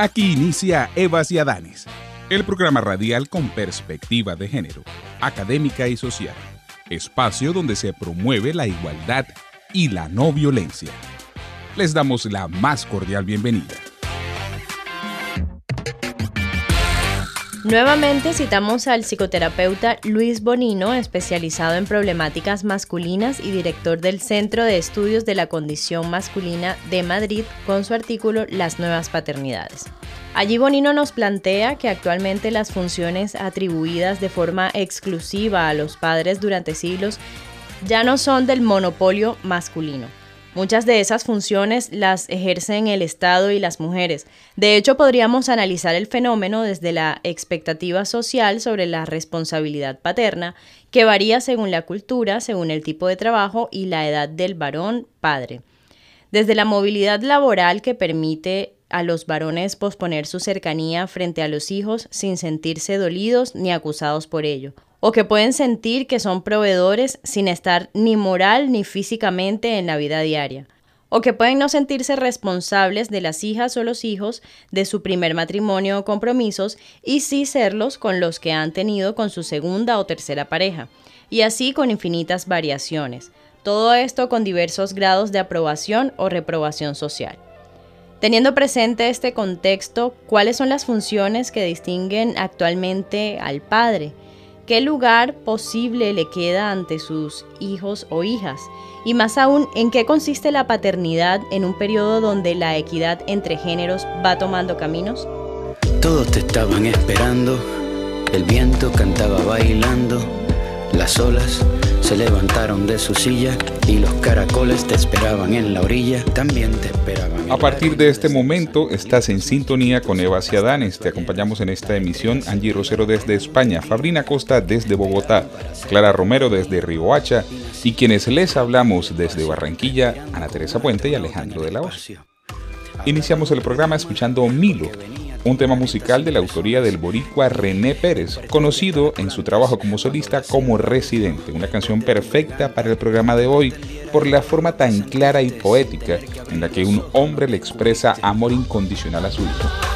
Aquí inicia Evas y Adanes, el programa radial con perspectiva de género, académica y social, espacio donde se promueve la igualdad y la no violencia. Les damos la más cordial bienvenida. Nuevamente citamos al psicoterapeuta Luis Bonino, especializado en problemáticas masculinas y director del Centro de Estudios de la Condición Masculina de Madrid, con su artículo Las nuevas paternidades. Allí Bonino nos plantea que actualmente las funciones atribuidas de forma exclusiva a los padres durante siglos ya no son del monopolio masculino Muchas de esas funciones las ejercen el Estado y las mujeres. De hecho, podríamos analizar el fenómeno desde la expectativa social sobre la responsabilidad paterna, que varía según la cultura, según el tipo de trabajo y la edad del varón padre. Desde la movilidad laboral que permite a los varones posponer su cercanía frente a los hijos sin sentirse dolidos ni acusados por ello, o que pueden sentir que son proveedores sin estar ni moral ni físicamente en la vida diaria, o que pueden no sentirse responsables de las hijas o los hijos de su primer matrimonio o compromisos y sí serlos con los que han tenido con su segunda o tercera pareja, y así con infinitas variaciones, todo esto con diversos grados de aprobación o reprobación social. Teniendo presente este contexto, ¿cuáles son las funciones que distinguen actualmente al padre? ¿Qué lugar posible le queda ante sus hijos o hijas? Y más aún, ¿en qué consiste la paternidad en un periodo donde la equidad entre géneros va tomando caminos? Todos te estaban esperando, el viento cantaba bailando, las olas se levantaron de su silla y los caracoles te esperaban en la orilla, también te esperaban. A partir de este momento estás en sintonía con Eva Ciadanes. Te acompañamos en esta emisión Angie Rosero desde España, Fabrina Costa desde Bogotá, Clara Romero desde Riohacha y quienes les hablamos desde Barranquilla, Ana Teresa Puente y Alejandro de la Voz. Iniciamos el programa escuchando Milo, un tema musical de la autoría del boricua René Pérez, conocido en su trabajo como solista como Residente, una canción perfecta para el programa de hoy por la forma tan clara y poética en la que un hombre le expresa amor incondicional a su hijo.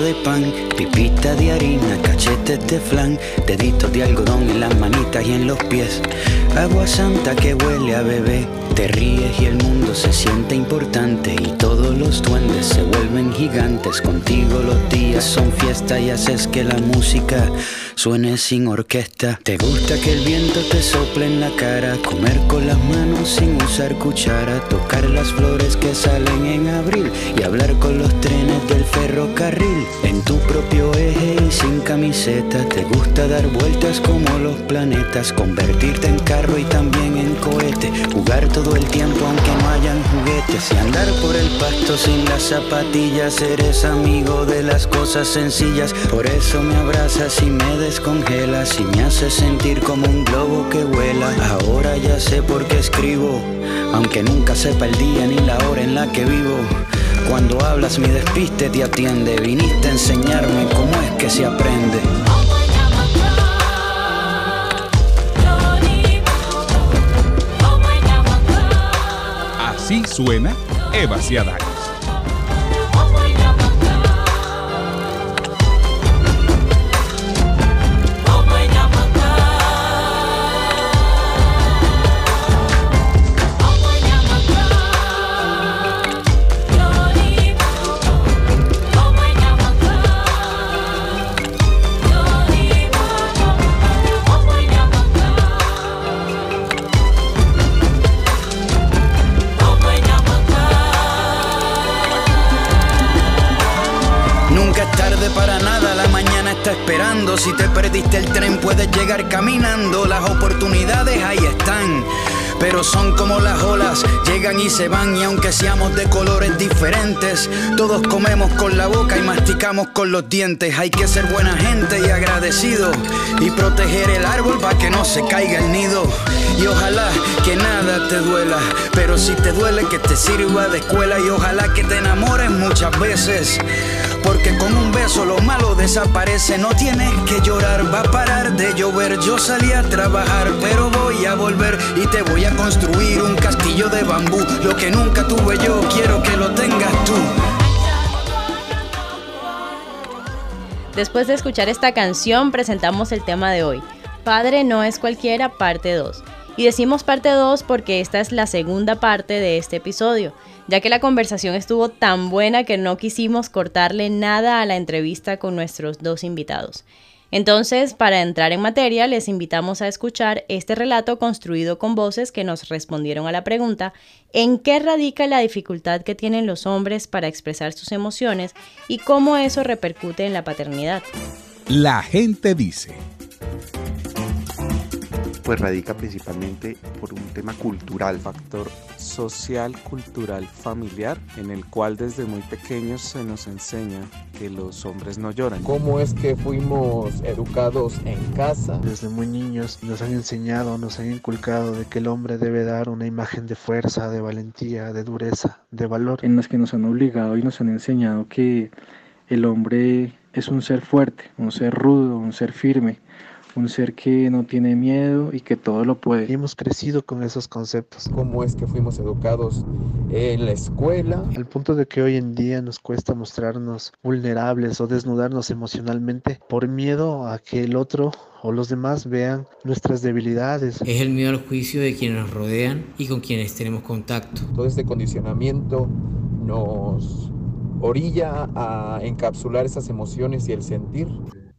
De pan, pipita de harina, cachetes de flan, deditos de algodón en las manitas y en los pies. Agua santa que huele a bebé, te ríes y el mundo se siente importante y todos los duendes se vuelven gigantes. Contigo los días son fiesta y haces que la música suene sin orquesta. Te gusta que el viento te sople en la cara, comer con las manos sin usar cuchara, tocar las flores que salen en abril y hablar con los trenes del ferrocarril. En tu propio eje y sin camiseta, te gusta dar vueltas como los planetas, convertirte en carro y también en cohete, jugar el tiempo aunque no hayan juguetes y andar por el pasto sin las zapatillas. Eres amigo de las cosas sencillas, por eso me abrazas y me descongelas y me hace sentir como un globo que vuela. Ahora ya sé por qué escribo, aunque nunca sepa el día ni la hora en la que vivo. Cuando hablas mi despiste te atiende, viniste a enseñarme cómo es que se aprende. Así suena Eva Ciadán. Si te perdiste el tren, puedes llegar caminando. Las oportunidades ahí están pero son como las olas, llegan y se van y aunque seamos de colores diferentes, todos comemos con la boca y masticamos con los dientes. Hay que ser buena gente y agradecido y proteger el árbol para que no se caiga el nido. Y ojalá que nada te duela, pero si te duele que te sirva de escuela y ojalá que te enamores muchas veces. Porque con un beso lo malo desaparece, no tienes que llorar, va a parar de llover. Yo salí a trabajar, pero voy a volver y te voy a construir un castillo de bambú. Lo que nunca tuve yo, quiero que lo tengas tú. Después de escuchar esta canción, presentamos el tema de hoy. Padre no es cualquiera, parte 2. Y decimos parte 2 porque esta es la segunda parte de este episodio ya que la conversación estuvo tan buena que no quisimos cortarle nada a la entrevista con nuestros dos invitados. Entonces, para entrar en materia, les invitamos a escuchar este relato construido con voces que nos respondieron a la pregunta ¿en qué radica la dificultad que tienen los hombres para expresar sus emociones y cómo eso repercute en la paternidad? La gente dice pues radica principalmente por un tema cultural. Factor social, cultural, familiar, en el cual desde muy pequeños se nos enseña que los hombres no lloran. ¿Cómo es que fuimos educados en casa? Desde muy niños nos han enseñado, nos han inculcado de que el hombre debe dar una imagen de fuerza, de valentía, de dureza, de valor. En las que nos han obligado y nos han enseñado que el hombre es un ser fuerte, un ser rudo, un ser firme un ser que no tiene miedo y que todo lo puede. Y hemos crecido con esos conceptos. ¿Cómo es que fuimos educados en la escuela? Al punto de que hoy en día nos cuesta mostrarnos vulnerables o desnudarnos emocionalmente por miedo a que el otro o los demás vean nuestras debilidades. Es el miedo al juicio de quienes nos rodean y con quienes tenemos contacto. Todo este condicionamiento nos orilla a encapsular esas emociones y el sentir.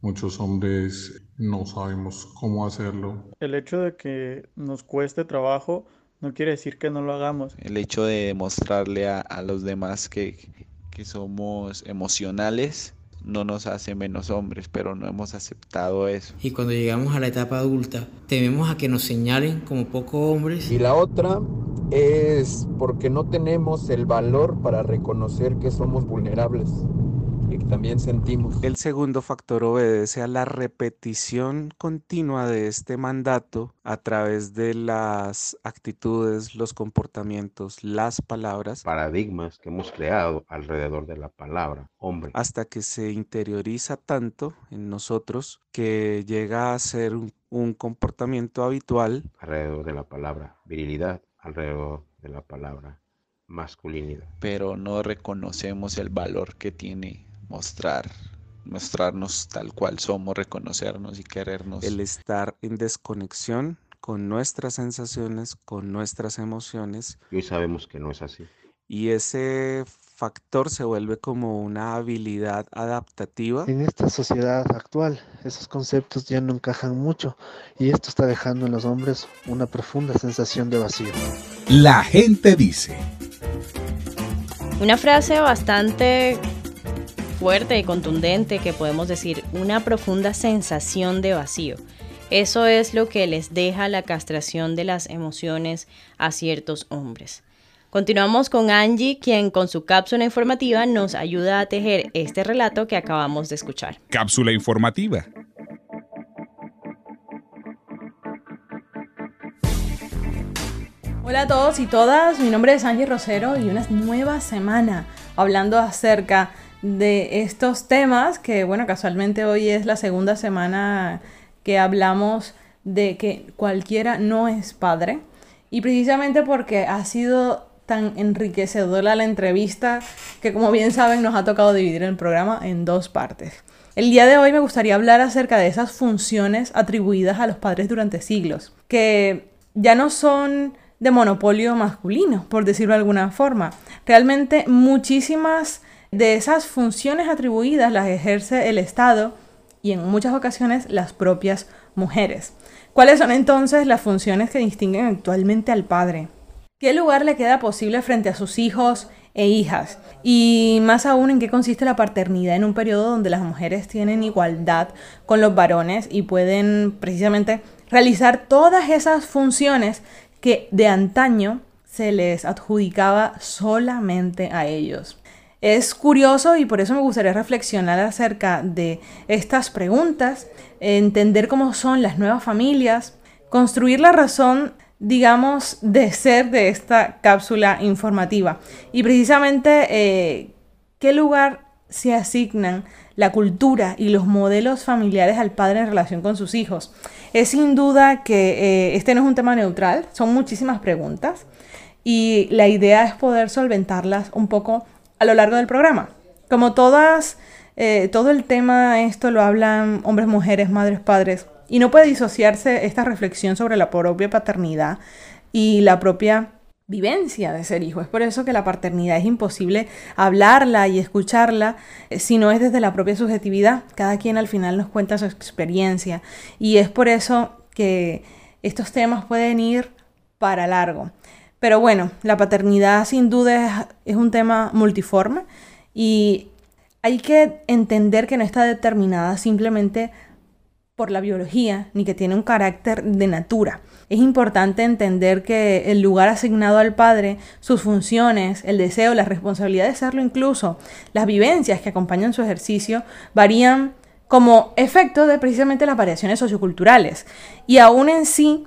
Muchos hombres no sabemos cómo hacerlo. El hecho de que nos cueste trabajo no quiere decir que no lo hagamos. El hecho de mostrarle a, los demás que, que somos emocionales no nos hace menos hombres, pero no hemos aceptado eso. Y cuando llegamos a la etapa adulta, tememos a que nos señalen como poco hombres. Y la otra es porque no tenemos el valor para reconocer que somos vulnerables también sentimos. El segundo factor obedece a la repetición continua de este mandato a través de las actitudes, los comportamientos, las palabras. Paradigmas que hemos creado alrededor de la palabra hombre. Hasta que se interioriza tanto en nosotros que llega a ser un, un comportamiento habitual. Alrededor de la palabra virilidad, alrededor de la palabra masculinidad. Pero no reconocemos el valor que tiene mostrar, mostrarnos tal cual somos, reconocernos y querernos. El estar en desconexión con nuestras sensaciones, con nuestras emociones. Y hoy sabemos que no es así. Y ese factor se vuelve como una habilidad adaptativa. En esta sociedad actual, esos conceptos ya no encajan mucho y esto está dejando en los hombres una profunda sensación de vacío. La gente dice. Una frase bastante fuerte y contundente que podemos decir una profunda sensación de vacío. Eso es lo que les deja la castración de las emociones a ciertos hombres. Continuamos con Angie, quien con su cápsula informativa nos ayuda a tejer este relato que acabamos de escuchar. Cápsula informativa. Hola a todos y todas, mi nombre es Angie Rosero y una nueva semana hablando acerca de estos temas, que bueno, casualmente hoy es la segunda semana que hablamos de que cualquiera no es padre. Y precisamente porque ha sido tan enriquecedora la entrevista que como bien saben nos ha tocado dividir el programa en dos partes. El día de hoy me gustaría hablar acerca de esas funciones atribuidas a los padres durante siglos, que ya no son de monopolio masculino, por decirlo de alguna forma. Realmente muchísimas de esas funciones atribuidas las ejerce el Estado y en muchas ocasiones las propias mujeres. ¿Cuáles son entonces las funciones que distinguen actualmente al padre? ¿Qué lugar le queda posible frente a sus hijos e hijas. Y más aún en qué consiste la paternidad en un periodo donde las mujeres tienen igualdad con los varones y pueden precisamente realizar todas esas funciones que de antaño se les adjudicaba solamente a ellos. Es curioso y por eso me gustaría reflexionar acerca de estas preguntas, entender cómo son las nuevas familias, construir la razón, digamos, de ser de esta cápsula informativa. Y precisamente, eh, ¿qué lugar se asignan la cultura y los modelos familiares al padre en relación con sus hijos? Es sin duda que eh, este no es un tema neutral, son muchísimas preguntas y la idea es poder solventarlas un poco a lo largo del programa. Como todas, eh, todo el tema, esto lo hablan hombres, mujeres, madres, padres, y no puede disociarse esta reflexión sobre la propia paternidad y la propia vivencia de ser hijo. Es por eso que la paternidad es imposible hablarla y escucharla eh, si no es desde la propia subjetividad. Cada quien al final nos cuenta su experiencia y es por eso que estos temas pueden ir para largo. Pero bueno, la paternidad sin duda es, un tema multiforme y hay que entender que no está determinada simplemente por la biología, ni que tiene un carácter de natura. Es importante entender que el lugar asignado al padre, sus funciones, el deseo, la responsabilidad de serlo incluso, las vivencias que acompañan su ejercicio, varían como efecto de precisamente las variaciones socioculturales. Y aún en sí,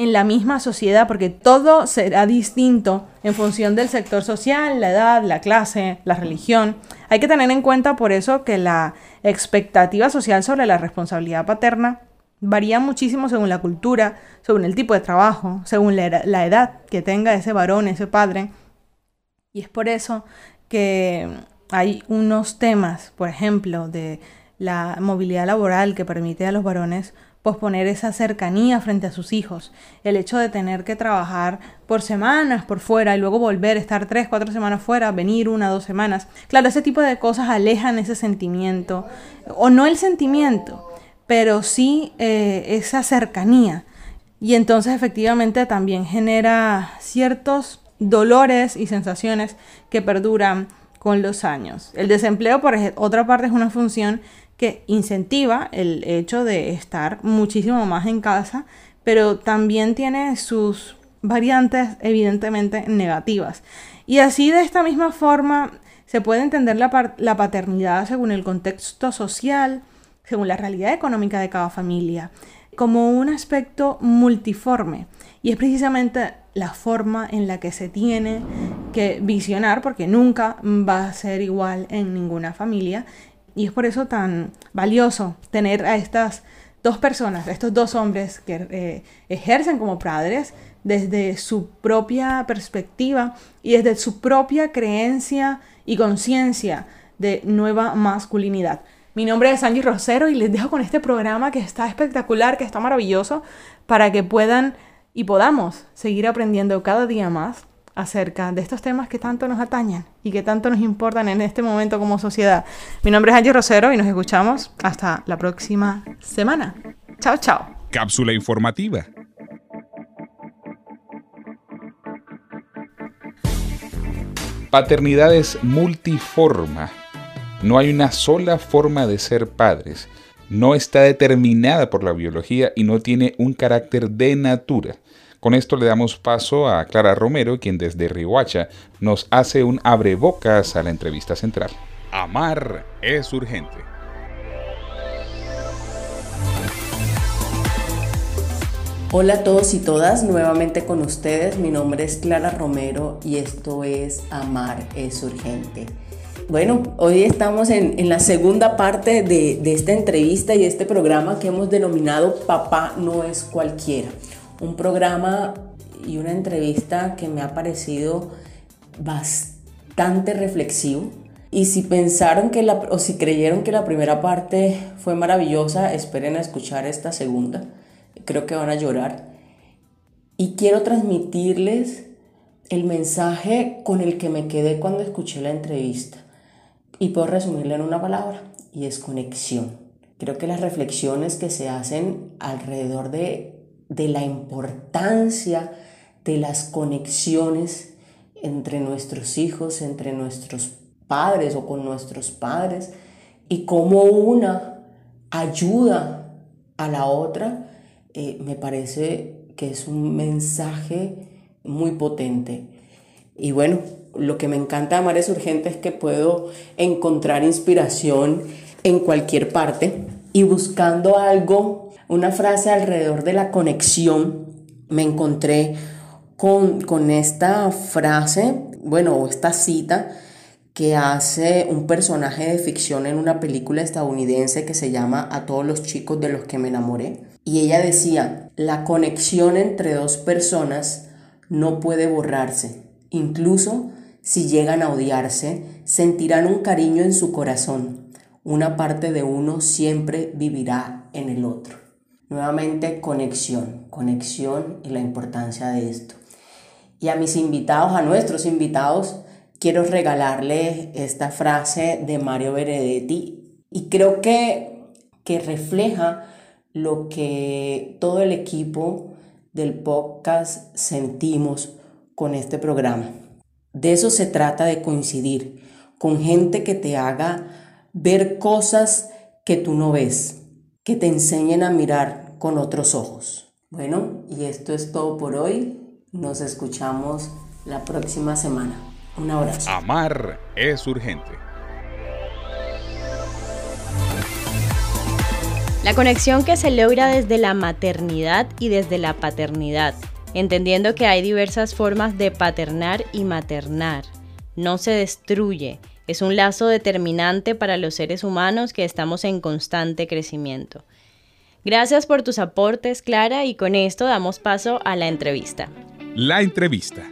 en la misma sociedad, porque todo será distinto en función del sector social, la edad, la clase, la religión. Hay que tener en cuenta por eso que la expectativa social sobre la responsabilidad paterna varía muchísimo según la cultura, según el tipo de trabajo, según la edad que tenga ese varón, ese padre. Y es por eso que hay unos temas, por ejemplo, de la movilidad laboral que permite a los varones posponer esa cercanía frente a sus hijos, el hecho de tener que trabajar por semanas por fuera y luego volver, estar tres, cuatro semanas fuera, venir una, dos semanas. Claro, ese tipo de cosas alejan ese sentimiento, o no el sentimiento, pero sí eh, esa cercanía. Y entonces efectivamente también genera ciertos dolores y sensaciones que perduran con los años. El desempleo, por otra parte, es una función que incentiva el hecho de estar muchísimo más en casa, pero también tiene sus variantes evidentemente negativas. Y así de esta misma forma se puede entender la, paternidad según el contexto social, según la realidad económica de cada familia, como un aspecto multiforme. Y es precisamente la forma en la que se tiene que visionar, porque nunca va a ser igual en ninguna familia, y es por eso tan valioso tener a estas dos personas, a estos dos hombres que eh, ejercen como padres desde su propia perspectiva y desde su propia creencia y conciencia de nueva masculinidad. Mi nombre es Angie Rosero y les dejo con este programa que está espectacular, que está maravilloso, para que puedan y podamos seguir aprendiendo cada día más acerca de estos temas que tanto nos atañen y que tanto nos importan en este momento como sociedad. Mi nombre es Angie Rosero y nos escuchamos hasta la próxima semana. Chao, chao. Cápsula informativa. Paternidad es multiforma. No hay una sola forma de ser padres. No está determinada por la biología y no tiene un carácter de natura. Con esto le damos paso a Clara Romero, quien desde Rihuacha nos hace un abrebocas a la entrevista central. Amar es urgente. Hola a todos y todas, nuevamente con ustedes. Mi nombre es Clara Romero y esto es Amar es urgente. Bueno, hoy estamos en, la segunda parte de, de esta entrevista y este programa que hemos denominado Papá no es cualquiera un programa y una entrevista que me ha parecido bastante reflexivo. Y si pensaron que la, o si creyeron que la primera parte fue maravillosa, esperen a escuchar esta segunda. Creo que van a llorar. Y quiero transmitirles el mensaje con el que me quedé cuando escuché la entrevista. Y puedo resumirlo en una palabra, y es conexión. Creo que las reflexiones que se hacen alrededor de de la importancia de las conexiones entre nuestros hijos, entre nuestros padres o con nuestros padres, y cómo una ayuda a la otra, eh, me parece que es un mensaje muy potente. Y bueno, lo que me encanta de Mares Urgentes es que puedo encontrar inspiración en cualquier parte y buscando algo, una frase alrededor de la conexión, me encontré con, con esta frase, bueno, esta cita que hace un personaje de ficción en una película estadounidense que se llama A todos los chicos de los que me enamoré. Y ella decía, la conexión entre dos personas no puede borrarse. Incluso si llegan a odiarse, sentirán un cariño en su corazón. Una parte de uno siempre vivirá en el otro. Nuevamente, conexión, conexión y la importancia de esto. Y a mis invitados, a nuestros invitados, quiero regalarles esta frase de Mario Benedetti y creo que, que refleja lo que todo el equipo del podcast sentimos con este programa. De eso se trata de coincidir con gente que te haga ver cosas que tú no ves, que te enseñen a mirar con otros ojos. Bueno, y esto es todo por hoy. Nos escuchamos la próxima semana. Un abrazo. Amar es urgente. La conexión que se logra desde la maternidad y desde la paternidad entendiendo que hay diversas formas de paternar y maternar. No se destruye, es un lazo determinante para los seres humanos que estamos en constante crecimiento. Gracias por tus aportes, Clara, y con esto damos paso a la entrevista. La entrevista.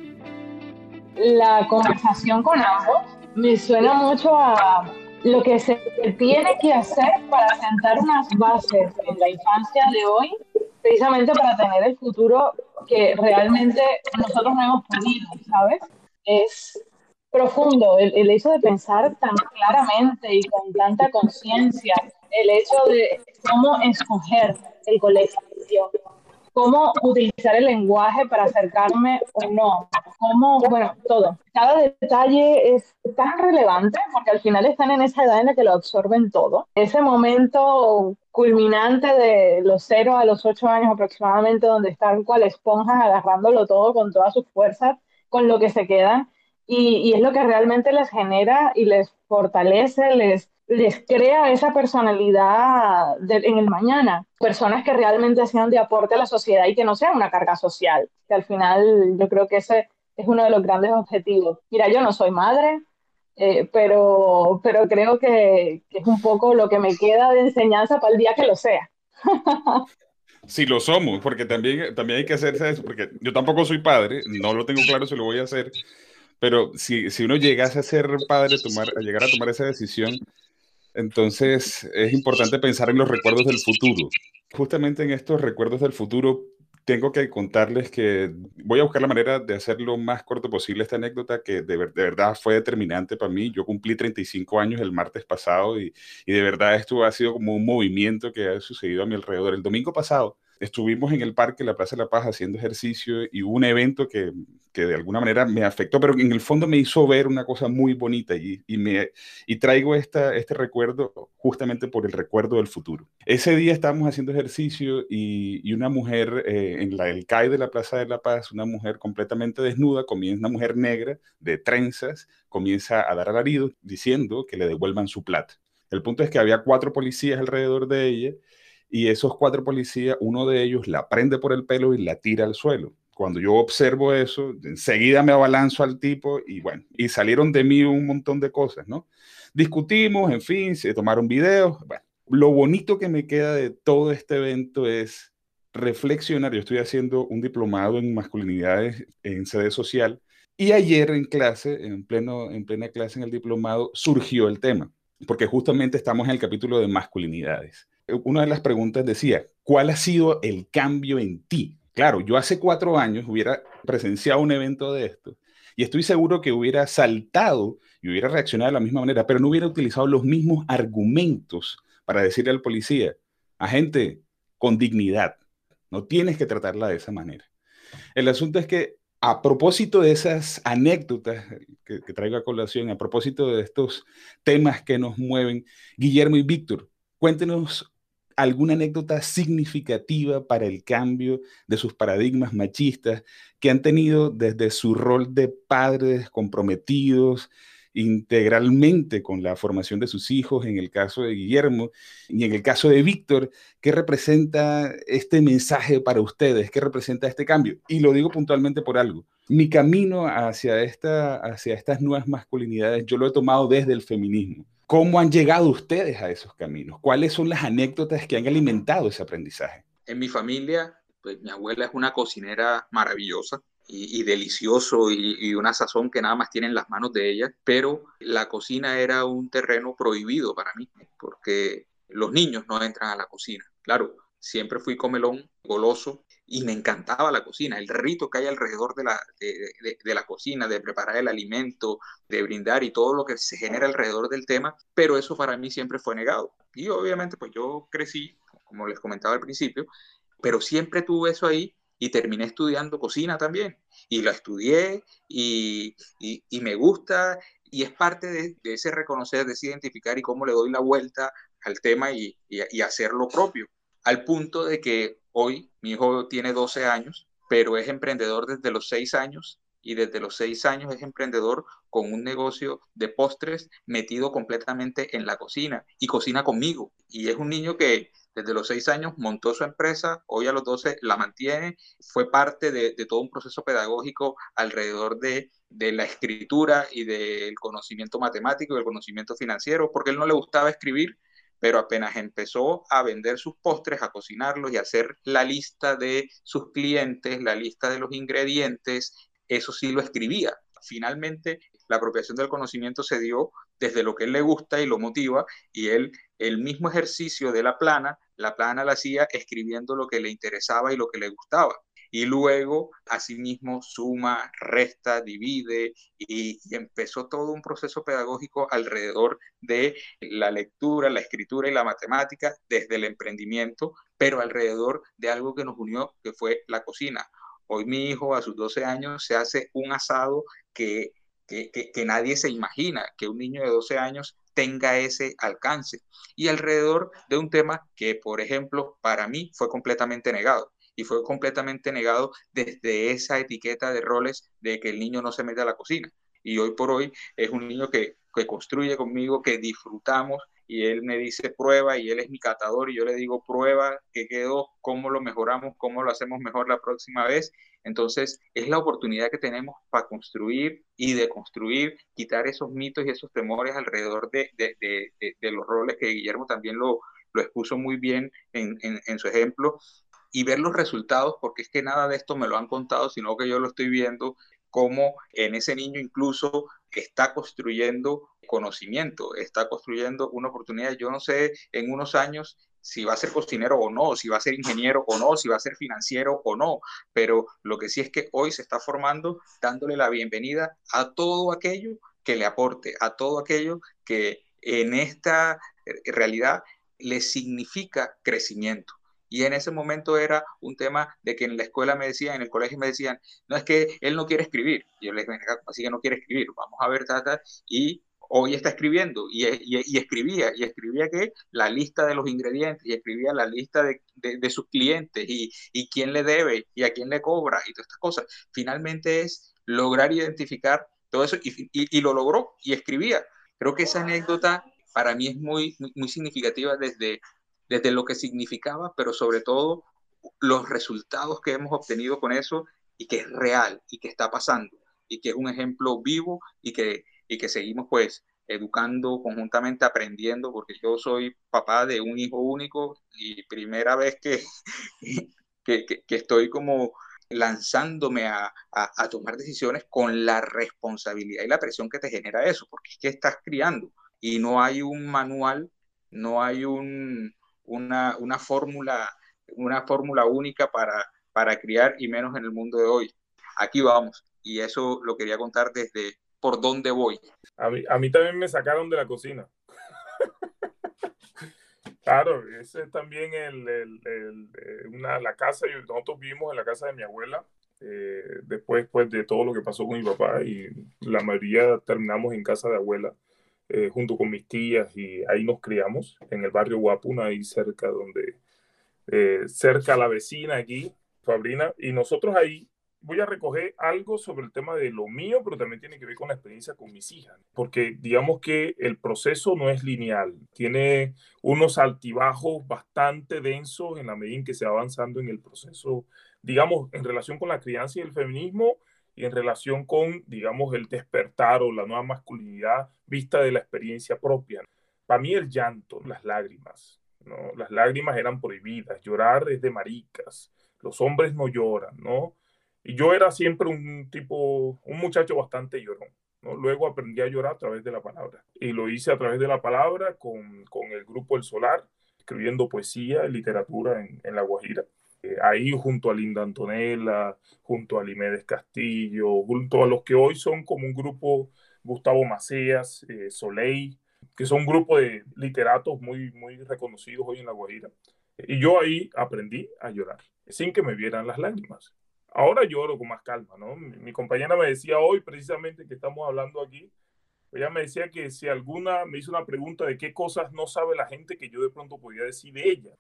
La conversación con ambos me suena mucho a lo que se tiene que hacer para sentar unas bases en la infancia de hoy, precisamente para tener el futuro que realmente nosotros no hemos tenido, ¿sabes? Es profundo el, el hecho de pensar tan claramente y con tanta conciencia el hecho de cómo escoger el colegio, cómo utilizar el lenguaje para acercarme o no, cómo, bueno, todo. Cada detalle es tan relevante porque al final están en esa edad en la que lo absorben todo. Ese momento culminante de los 0 a los 8 años aproximadamente, donde están cual esponjas agarrándolo todo con todas sus fuerzas, con lo que se quedan, y, y es lo que realmente les genera y les fortalece, les les crea esa personalidad en el mañana. Personas que realmente sean de aporte a la sociedad y que no sean una carga social, que al final yo creo que ese es uno de los grandes objetivos. Mira, yo no soy madre, eh, pero, pero creo que, es un poco lo que me queda de enseñanza para el día que lo sea. Si lo somos, porque también, también hay que hacerse eso, porque yo tampoco soy padre, no lo tengo claro si lo voy a hacer, pero si, si uno llegase a ser padre, tomar, a llegar a tomar esa decisión, entonces es importante pensar en los recuerdos del futuro. Justamente en estos recuerdos del futuro tengo que contarles que voy a buscar la manera de hacerlo más corto posible esta anécdota que de, verdad fue determinante para mí. Yo cumplí 35 años el martes pasado y de verdad esto ha sido como un movimiento que ha sucedido a mi alrededor. El domingo pasado estuvimos en el parque, la Plaza de la Paz, haciendo ejercicio y hubo un evento que, que, de alguna manera me afectó, pero en el fondo me hizo ver una cosa muy bonita y, y me, y traigo esta, este recuerdo justamente por el recuerdo del futuro. Ese día estábamos haciendo ejercicio y, y una mujer eh, en la, el CAI de la Plaza de la Paz, una mujer completamente desnuda, comienza, una mujer negra de trenzas, comienza a dar alaridos diciendo que le devuelvan su plata. El punto es que había cuatro policías alrededor de ella y esos cuatro policías, uno de ellos la prende por el pelo y la tira al suelo. Cuando yo observo eso, enseguida me abalanzo al tipo y bueno, y salieron de mí un montón de cosas, ¿no? Discutimos, en fin, se tomaron videos. Lo bonito que me queda de todo este evento es reflexionar. Yo estoy haciendo un diplomado en masculinidades en sede social y ayer en clase, en, pleno, en plena clase en el diplomado, surgió el tema, porque justamente estamos en el capítulo de masculinidades una de las preguntas decía, ¿cuál ha sido el cambio en ti? Claro, yo hace cuatro años hubiera presenciado un evento de esto y estoy seguro que hubiera saltado y hubiera reaccionado de la misma manera, pero no hubiera utilizado los mismos argumentos para decirle al policía, agente, con dignidad, no tienes que tratarla de esa manera. El asunto es que A propósito de esas anécdotas que, que, traigo a colación, a propósito de estos temas que nos mueven, Guillermo y Víctor, cuéntenos alguna anécdota significativa para el cambio de sus paradigmas machistas que han tenido desde su rol de padres comprometidos integralmente con la formación de sus hijos, en el caso de Guillermo y en el caso de Víctor, ¿qué representa este mensaje para ustedes? ¿Qué representa este cambio? Y lo digo puntualmente por algo. Mi camino hacia, esta, hacia estas nuevas masculinidades, yo lo he tomado desde el feminismo ¿Cómo han llegado ustedes a esos caminos? ¿Cuáles son las anécdotas que han alimentado ese aprendizaje? En mi familia, pues mi abuela es una cocinera maravillosa y, delicioso y, y, una sazón que nada más tiene en las manos de ella, pero la cocina era un terreno prohibido para mí, porque los niños no entran a la cocina. Claro, siempre fui comelón, goloso, y me encantaba la cocina, el rito que hay alrededor de la, de, la cocina, de preparar el alimento, de brindar y todo lo que se genera alrededor del tema, pero eso para mí siempre fue negado. Y obviamente pues yo crecí, como les comentaba al principio, pero siempre tuve eso ahí y terminé estudiando cocina también. Y la estudié y, y, me gusta y es parte de, ese reconocer, de ese identificar y cómo le doy la vuelta al tema y, y hacer lo propio. Al punto de que Hoy mi hijo tiene 12 años, pero es emprendedor desde los 6 años y desde los 6 años es emprendedor con un negocio de postres metido completamente en la cocina y cocina conmigo. Y es un niño que desde los 6 años montó su empresa, hoy a los 12 la mantiene, fue parte de, todo un proceso pedagógico alrededor de, de la escritura y del conocimiento matemático y del conocimiento financiero, porque él no le gustaba escribir, pero apenas empezó a vender sus postres, a cocinarlos y a hacer la lista de sus clientes, la lista de los ingredientes, eso sí lo escribía. Finalmente, la apropiación del conocimiento se dio desde lo que él le gusta y lo motiva, y él, el mismo ejercicio de la plana, la plana la hacía escribiendo lo que le interesaba y lo que le gustaba y luego asimismo suma, resta, divide y, empezó todo un proceso pedagógico alrededor de la lectura, la escritura y la matemática desde el emprendimiento, pero alrededor de algo que nos unió, que fue la cocina. Hoy mi hijo a sus 12 años se hace un asado que, que, que, nadie se imagina, que un niño de 12 años tenga ese alcance. Y alrededor de un tema que, por ejemplo, para mí fue completamente negado y fue completamente negado desde esa etiqueta de roles de que el niño no se mete a la cocina. Y hoy por hoy es un niño que, que construye conmigo, que disfrutamos y él me dice prueba y él es mi catador y yo le digo prueba, qué quedó, cómo lo mejoramos, cómo lo hacemos mejor la próxima vez. Entonces es la oportunidad que tenemos para construir y de construir, quitar esos mitos y esos temores alrededor de, de, de, de los roles que Guillermo también lo, lo expuso muy bien en, en, en, su ejemplo y ver los resultados, porque es que nada de esto me lo han contado, sino que yo lo estoy viendo como en ese niño incluso está construyendo conocimiento, está construyendo una oportunidad. Yo no sé en unos años si va a ser cocinero o no, si va a ser ingeniero o no, si va a ser financiero o no, pero lo que sí es que hoy se está formando dándole la bienvenida a todo aquello que le aporte, a todo aquello que en esta realidad le significa crecimiento. Y en ese momento era un tema de que en la escuela me decían, en el colegio me decían, no es que él no quiere escribir. Yo le dije, así que no quiere escribir, vamos a ver, tata. Y hoy está escribiendo y, escribía, y escribía que la lista de los ingredientes, y escribía la lista de, de, sus clientes y, y, quién le debe y a quién le cobra y todas estas cosas. Finalmente es lograr identificar todo eso y, y lo logró y escribía. Creo que esa anécdota para mí es muy, muy, muy significativa desde, desde lo que significaba, pero sobre todo los resultados que hemos obtenido con eso y que es real y que está pasando y que es un ejemplo vivo y que, y que seguimos pues educando conjuntamente, aprendiendo, porque yo soy papá de un hijo único y primera vez que, que, que, estoy como lanzándome a, a, tomar decisiones con la responsabilidad y la presión que te genera eso, porque es que estás criando y no hay un manual, no hay un, una, una fórmula una fórmula única para, para criar y menos en el mundo de hoy. Aquí vamos. Y eso lo quería contar desde por dónde voy. A mí, a mí también me sacaron de la cocina. claro, ese es también el, una, la casa, nosotros vivimos en la casa de mi abuela, eh, después pues, de todo lo que pasó con mi papá y la mayoría terminamos en casa de abuela eh, junto con mis tías y ahí nos criamos en el barrio Guapuna, ahí cerca donde, eh, cerca la vecina aquí, Fabrina, y nosotros ahí voy a recoger algo sobre el tema de lo mío, pero también tiene que ver con la experiencia con mis hijas, porque digamos que el proceso no es lineal, tiene unos altibajos bastante densos en la medida en que se va avanzando en el proceso, digamos, en relación con la crianza y el feminismo en relación con, digamos, el despertar o la nueva masculinidad vista de la experiencia propia. Para mí el llanto, las lágrimas, ¿no? Las lágrimas eran prohibidas, llorar es de maricas, los hombres no lloran, ¿no? Y yo era siempre un tipo, un muchacho bastante llorón. ¿no? Luego aprendí a llorar a través de la palabra. Y lo hice a través de la palabra con, con el grupo El Solar, escribiendo poesía y literatura en, en La Guajira. Eh, ahí junto a Linda Antonella, junto a Limedes Castillo, junto a los que hoy son como un grupo, Gustavo Maceas, eh, Soleil, que son un grupo de literatos muy, muy reconocidos hoy en La Guajira. Y yo ahí aprendí a llorar, sin que me vieran las lágrimas. Ahora lloro con más calma, ¿no? Mi, compañera me decía hoy, precisamente, que estamos hablando aquí, ella me decía que si alguna me hizo una pregunta de qué cosas no sabe la gente que yo de pronto podía decir de ella.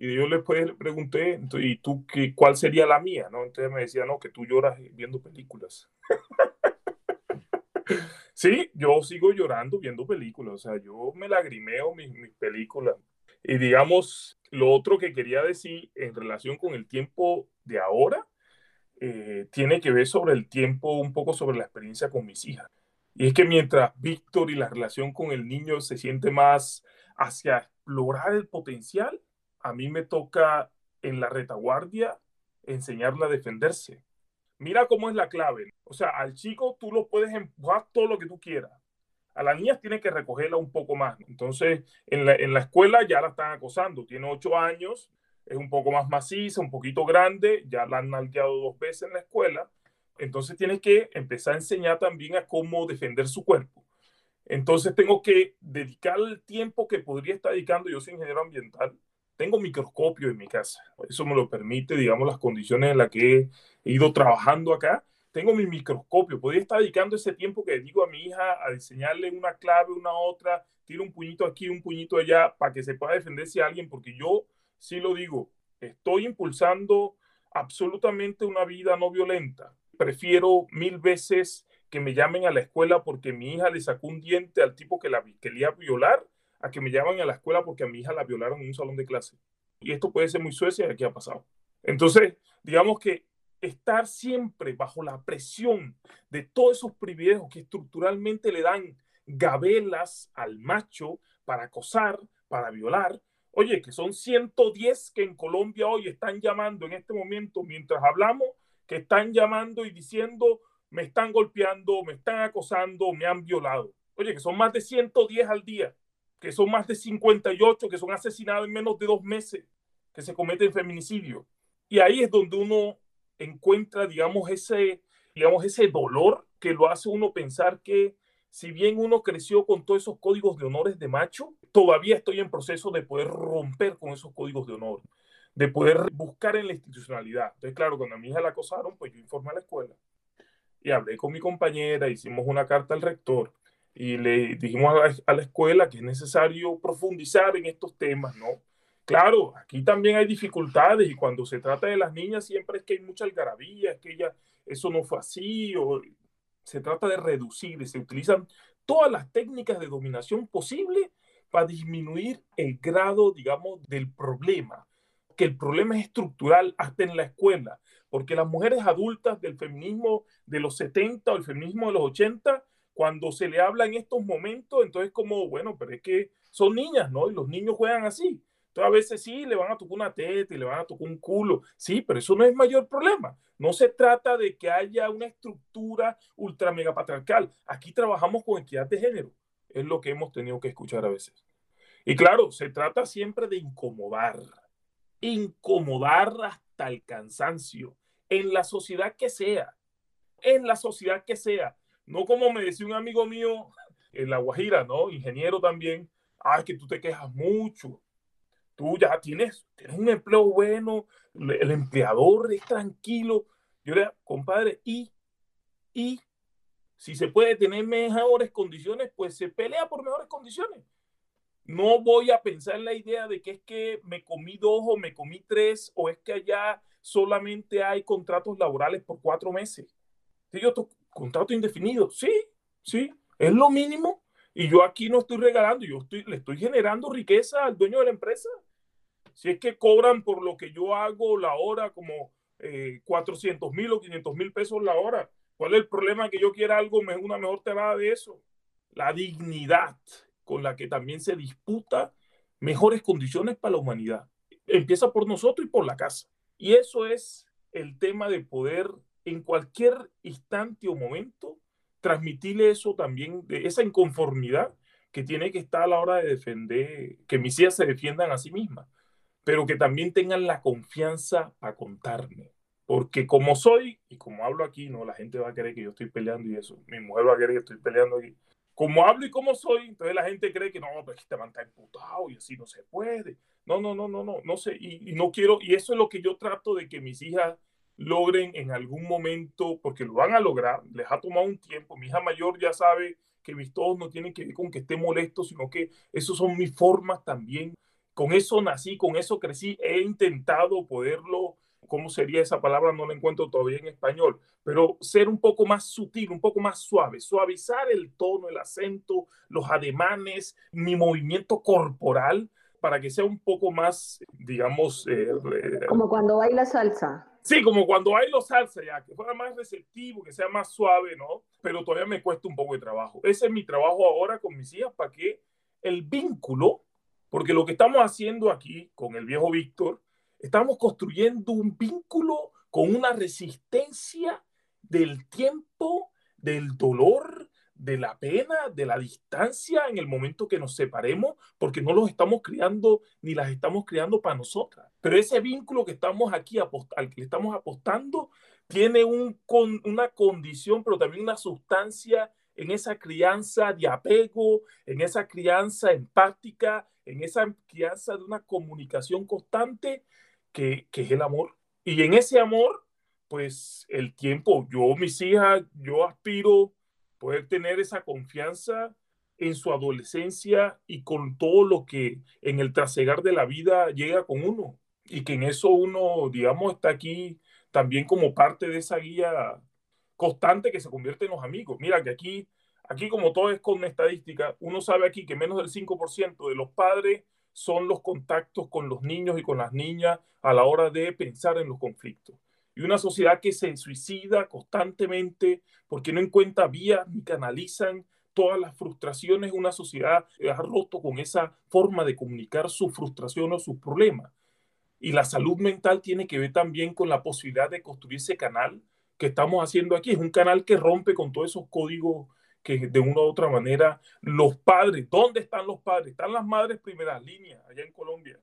Y yo después le pregunté, ¿y tú qué, cuál sería la mía? ¿no? Entonces me decía, no, que tú lloras viendo películas. sí, yo sigo llorando viendo películas, o sea, yo me lagrimeo mis, mis películas. Y digamos, lo otro que quería decir en relación con el tiempo de ahora, eh, tiene que ver sobre el tiempo, un poco sobre la experiencia con mis hijas. Y es que mientras Víctor y la relación con el niño se siente más hacia explorar el potencial, a mí me toca en la retaguardia enseñarle a defenderse. Mira cómo es la clave. O sea, al chico tú lo puedes empujar todo lo que tú quieras. A la niña tiene que recogerla un poco más. Entonces, en la, en la escuela ya la están acosando. Tiene ocho años es un poco más maciza, un poquito grande, ya la han nalgueado dos veces en la escuela, entonces tienes que empezar a enseñar también a cómo defender su cuerpo. Entonces tengo que dedicar el tiempo que podría estar dedicando, yo soy ingeniero ambiental, tengo microscopio en mi casa, eso me lo permite, digamos, las condiciones en las que he ido trabajando acá, tengo mi microscopio, podría estar dedicando ese tiempo que digo a mi hija a diseñarle una clave, una otra, tiro un puñito aquí, un puñito allá, para que se pueda defenderse a alguien, porque yo sí lo digo, estoy impulsando absolutamente una vida no violenta. Prefiero mil veces que me llamen a la escuela porque mi hija le sacó un diente al tipo que la quería violar, a que me llamen a la escuela porque a mi hija la violaron en un salón de clase. Y esto puede ser muy Suecia, aquí ha pasado. Entonces, digamos que estar siempre bajo la presión de todos esos privilegios que estructuralmente le dan gabelas al macho para acosar, para violar, Oye, que son 110 que en Colombia hoy están llamando en este momento, mientras hablamos, que están llamando y diciendo, me están golpeando, me están acosando, me han violado. Oye, que son más de 110 al día, que son más de 58 que son asesinados en menos de dos meses, que se cometen feminicidio. Y ahí es donde uno encuentra, digamos, ese, digamos, ese dolor que lo hace uno pensar que si bien uno creció con todos esos códigos de honores de macho, todavía estoy en proceso de poder romper con esos códigos de honor, de poder buscar en la institucionalidad. Entonces, claro, cuando a mi hija la acosaron, pues yo informé a la escuela y hablé con mi compañera, hicimos una carta al rector y le dijimos a la, a la escuela que es necesario profundizar en estos temas, ¿no? Claro, aquí también hay dificultades y cuando se trata de las niñas siempre es que hay mucha algarabía, es que ella, eso no fue así, o se trata de reducir y se utilizan todas las técnicas de dominación posible para disminuir el grado, digamos, del problema, que el problema es estructural hasta en la escuela, porque las mujeres adultas del feminismo de los 70 o el feminismo de los 80, cuando se le habla en estos momentos, entonces como, bueno, pero es que son niñas, ¿no? Y los niños juegan así. Entonces a veces sí, le van a tocar una teta y le van a tocar un culo, sí, pero eso no es mayor problema. No se trata de que haya una estructura ultra mega patriarcal. Aquí trabajamos con equidad de género. Es lo que hemos tenido que escuchar a veces. Y claro, se trata siempre de incomodar. Incomodar hasta el cansancio. En la sociedad que sea. En la sociedad que sea. No como me decía un amigo mío en La Guajira, ¿no? Ingeniero también. Ah, es que tú te quejas mucho tú ya tienes, tienes un empleo bueno, el empleador es tranquilo. Yo le compadre, y, y si se puede tener mejores condiciones, pues se pelea por mejores condiciones. No voy a pensar en la idea de que es que me comí dos o me comí tres o es que allá solamente hay contratos laborales por cuatro meses. Sí, otro contrato indefinido. Sí, sí, es lo mínimo. Y yo aquí no estoy regalando, yo estoy, le estoy generando riqueza al dueño de la empresa. Si es que cobran por lo que yo hago la hora como eh, 400 mil o 500 mil pesos la hora, ¿cuál es el problema que yo quiera algo, una mejor tabada de eso? La dignidad con la que también se disputa mejores condiciones para la humanidad. Empieza por nosotros y por la casa. Y eso es el tema de poder en cualquier instante o momento transmitirle eso también, de esa inconformidad que tiene que estar a la hora de defender, que mis hijas se defiendan a sí mismas, pero que también tengan la confianza a contarme. Porque como soy, y como hablo aquí, no, la gente va a creer que yo estoy peleando y eso, mi mujer va a creer que estoy peleando aquí. Como hablo y como soy, entonces la gente cree que no, pues este man está imputado y así no se puede. No, no, no, no, no, no sé, y, y no quiero, y eso es lo que yo trato de que mis hijas logren en algún momento, porque lo van a lograr, les ha tomado un tiempo. Mi hija mayor ya sabe que mis todos no tienen que ver con que esté molesto, sino que esos son mis formas también. Con eso nací, con eso crecí. He intentado poderlo, ¿cómo sería esa palabra? No la encuentro todavía en español, pero ser un poco más sutil, un poco más suave, suavizar el tono, el acento, los ademanes, mi movimiento corporal para que sea un poco más, digamos... Eh, como cuando baila salsa. Sí, como cuando hay los salsa ya, que fuera más receptivo, que sea más suave, ¿no? Pero todavía me cuesta un poco de trabajo. Ese es mi trabajo ahora con mis hijas para que el vínculo, porque lo que estamos haciendo aquí con el viejo Víctor, estamos construyendo un vínculo con una resistencia del tiempo, del dolor, de la pena, de la distancia en el momento que nos separemos, porque no los estamos criando ni las estamos criando para nosotras. Pero ese vínculo que estamos aquí, al que estamos apostando, tiene un, con, una condición, pero también una sustancia en esa crianza de apego, en esa crianza empática, en esa crianza de una comunicación constante, que, que es el amor. Y en ese amor, pues el tiempo, yo, mis hijas, yo aspiro poder tener esa confianza en su adolescencia y con todo lo que en el trasegar de la vida llega con uno. Y que en eso uno, digamos, está aquí también como parte de esa guía constante que se convierte en los amigos. Mira que aquí, aquí como todo es con estadística, uno sabe aquí que menos del 5% de los padres son los contactos con los niños y con las niñas a la hora de pensar en los conflictos y una sociedad que se suicida constantemente porque no encuentra vías ni canalizan todas las frustraciones, una sociedad que ha roto con esa forma de comunicar su frustración o sus problemas. Y la salud mental tiene que ver también con la posibilidad de construir ese canal que estamos haciendo aquí. Es un canal que rompe con todos esos códigos que de una u otra manera los padres, ¿dónde están los padres? Están las madres primeras líneas allá en Colombia.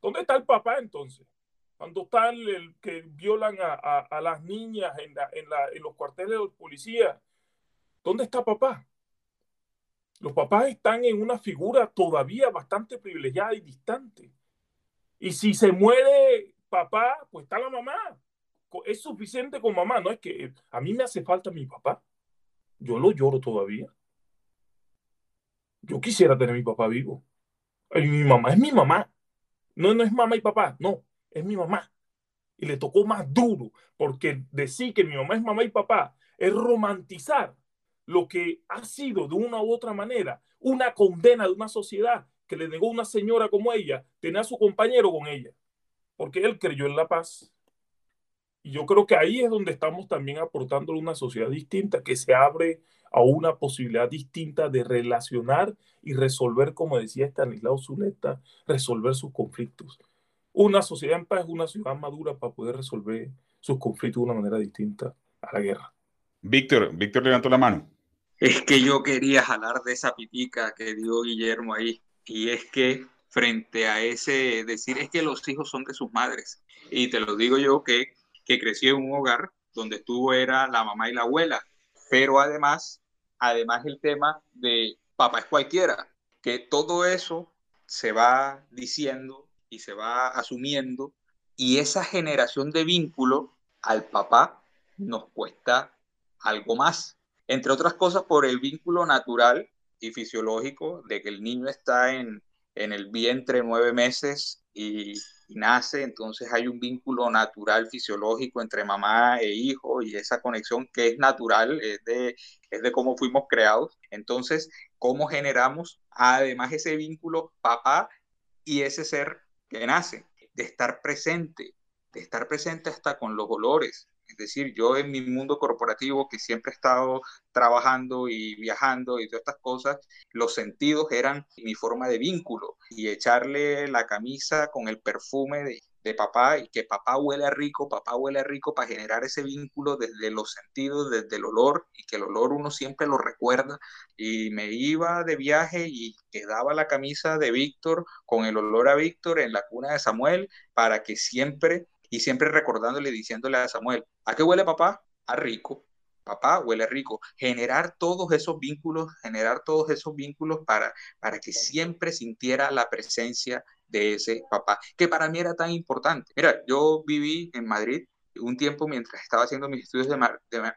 ¿Dónde está el papá entonces? Cuando están el, que violan a, a, las niñas en, en, la, en, los cuarteles de policía, ¿dónde está papá? Los papás están en una figura todavía bastante privilegiada y distante. Y si se muere papá, pues está la mamá. Es suficiente con mamá, no es que a mí me hace falta mi papá. Yo lo lloro todavía. Yo quisiera tener mi papá vivo. Y mi mamá es mi mamá. No, no es mamá y papá, no es mi mamá. Y le tocó más duro, porque decir que mi mamá es mamá y papá es romantizar lo que ha sido de una u otra manera una condena de una sociedad que le negó a una señora como ella tener a su compañero con ella, porque él creyó en la paz. Y yo creo que ahí es donde estamos también aportando una sociedad distinta, que se abre a una posibilidad distinta de relacionar y resolver, como decía Stanislao Zuleta, resolver sus conflictos una sociedad en paz es una ciudad madura para poder resolver sus conflictos de una manera distinta a la guerra. Víctor, Víctor levantó la mano. Es que yo quería jalar de esa pitica que dio Guillermo ahí. Y es que frente a ese decir es que los hijos son de sus madres. Y te lo digo yo que, que crecí en un hogar donde estuvo era la mamá y la abuela. Pero además, además el tema de papá es cualquiera, que todo eso se va diciendo y se va asumiendo y esa generación de vínculo al papá nos cuesta algo más. Entre otras cosas por el vínculo natural y fisiológico de que el niño está en, en el vientre nueve meses y, nace, entonces hay un vínculo natural fisiológico entre mamá e hijo y esa conexión que es natural, es de, es de cómo fuimos creados. Entonces, ¿cómo generamos además ese vínculo papá y ese ser que nace? De estar presente, de estar presente hasta con los olores, es decir, yo en mi mundo corporativo, que siempre he estado trabajando y viajando y todas estas cosas, los sentidos eran mi forma de vínculo y echarle la camisa con el perfume de, de papá y que papá huele rico, papá huele rico para generar ese vínculo desde los sentidos, desde el olor y que el olor uno siempre lo recuerda y me iba de viaje y quedaba la camisa de Víctor con el olor a Víctor en la cuna de Samuel para que siempre y siempre recordándole, diciéndole a Samuel, ¿a qué huele papá? A rico. Papá huele rico. Generar todos esos vínculos, generar todos esos vínculos para, para que siempre sintiera la presencia de ese papá, que para mí era tan importante. Mira, yo viví en Madrid un tiempo mientras estaba haciendo mis estudios de,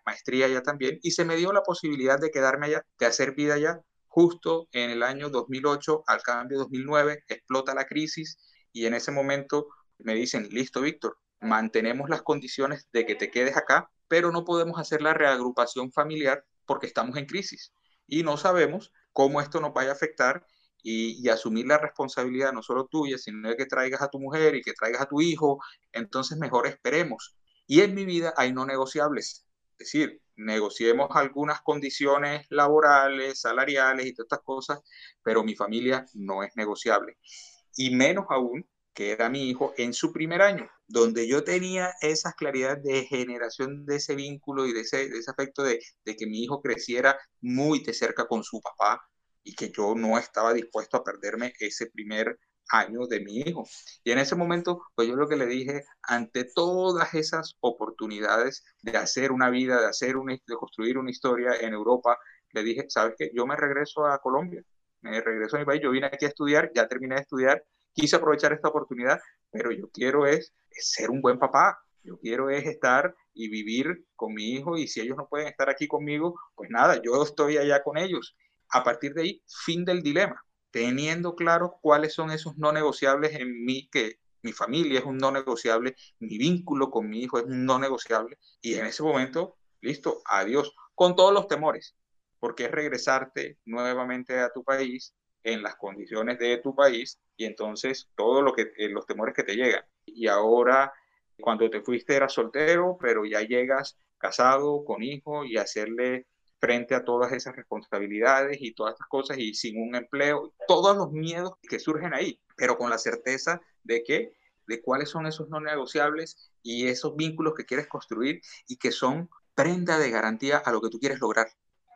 maestría allá también y se me dio la posibilidad de quedarme allá, de hacer vida allá. Justo en el año 2008, al cambio 2009, explota la crisis y en ese momento me dicen, listo, Víctor, mantenemos las condiciones de que te quedes acá, pero no podemos hacer la reagrupación familiar porque estamos en crisis y no sabemos cómo esto nos vaya a afectar y, asumir la responsabilidad no solo tuya, sino de que traigas a tu mujer y que traigas a tu hijo, entonces mejor esperemos. Y en mi vida hay no negociables, es decir, negociemos algunas condiciones laborales, salariales y todas estas cosas, pero mi familia no es negociable. Y menos aún que era mi hijo, en su primer año, donde yo tenía esas claridades de generación de ese vínculo y de ese, de ese afecto de, de, que mi hijo creciera muy de cerca con su papá y que yo no estaba dispuesto a perderme ese primer año de mi hijo. Y en ese momento, pues yo lo que le dije, ante todas esas oportunidades de hacer una vida, de hacer una, de construir una historia en Europa, le dije, ¿sabes qué? Yo me regreso a Colombia, me regreso a mi país, yo vine aquí a estudiar, ya terminé de estudiar, quise aprovechar esta oportunidad, pero yo quiero es, ser un buen papá, yo quiero es estar y vivir con mi hijo y si ellos no pueden estar aquí conmigo, pues nada, yo estoy allá con ellos. A partir de ahí, fin del dilema, teniendo claro cuáles son esos no negociables en mí, que mi familia es un no negociable, mi vínculo con mi hijo es un no negociable y en ese momento, listo, adiós, con todos los temores, porque es regresarte nuevamente a tu país en las condiciones de tu país y entonces todo lo que eh, los temores que te llegan. Y ahora cuando te fuiste eras soltero, pero ya llegas casado, con hijo y hacerle frente a todas esas responsabilidades y todas estas cosas y sin un empleo, todos los miedos que surgen ahí, pero con la certeza de que de cuáles son esos no negociables y esos vínculos que quieres construir y que son prenda de garantía a lo que tú quieres lograr.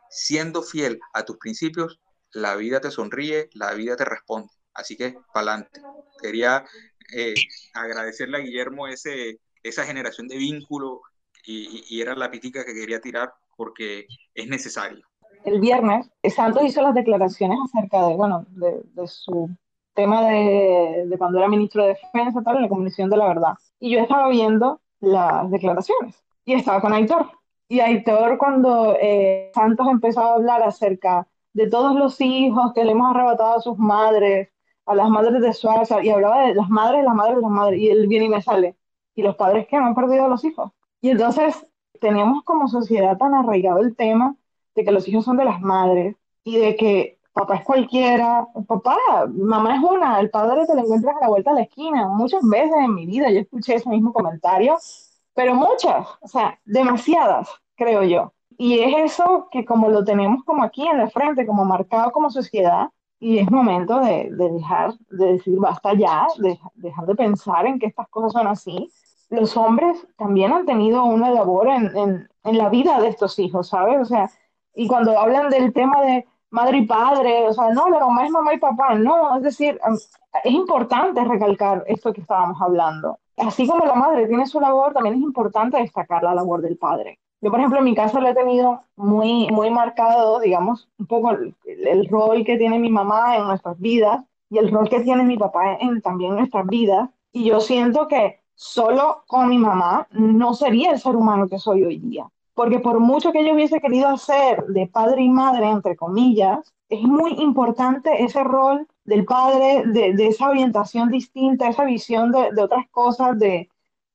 Siendo fiel a tus principios, la vida te sonríe, la vida te responde. Así que, para adelante. Quería eh, agradecerle a Guillermo ese, esa generación de vínculo y, era la pitica que quería tirar porque es necesario. El viernes, Santos hizo las declaraciones acerca de, bueno, de, su tema de, cuando era ministro de Defensa, tal, en la Comisión de la Verdad. Y yo estaba viendo las declaraciones y estaba con Aitor. Y Aitor, cuando eh, Santos empezó a hablar acerca de todos los hijos que le hemos arrebatado a sus madres, a las madres de Suárez, y hablaba de las madres, las madres, las madres, y él viene y me sale, y los padres que han perdido a los hijos. Y entonces tenemos como sociedad tan arraigado el tema de que los hijos son de las madres y de que papá es cualquiera, papá, mamá es una, el padre te lo encuentras a la vuelta de la esquina. Muchas veces en mi vida yo escuché ese mismo comentario, pero muchas, o sea, demasiadas, creo yo. Y es eso que como lo tenemos como aquí en la frente, como marcado como sociedad, y es momento de, de dejar, de decir basta ya, de dejar de pensar en que estas cosas son así. Los hombres también han tenido una labor en, en, la vida de estos hijos, ¿sabes? O sea, y cuando hablan del tema de madre y padre, o sea, no, la mamá es mamá y papá, no, es decir, es importante recalcar esto que estábamos hablando. Así como la madre tiene su labor, también es importante destacar la labor del padre. Yo, por ejemplo, en mi caso lo he tenido muy, muy marcado, digamos, un poco el, rol que tiene mi mamá en nuestras vidas y el rol que tiene mi papá en, también nuestras vidas. Y yo siento que solo con mi mamá, no sería el ser humano que soy hoy día. Porque por mucho que yo hubiese querido hacer de padre y madre, entre comillas, es muy importante ese rol del padre, de, esa orientación distinta, esa visión de, de otras cosas, de,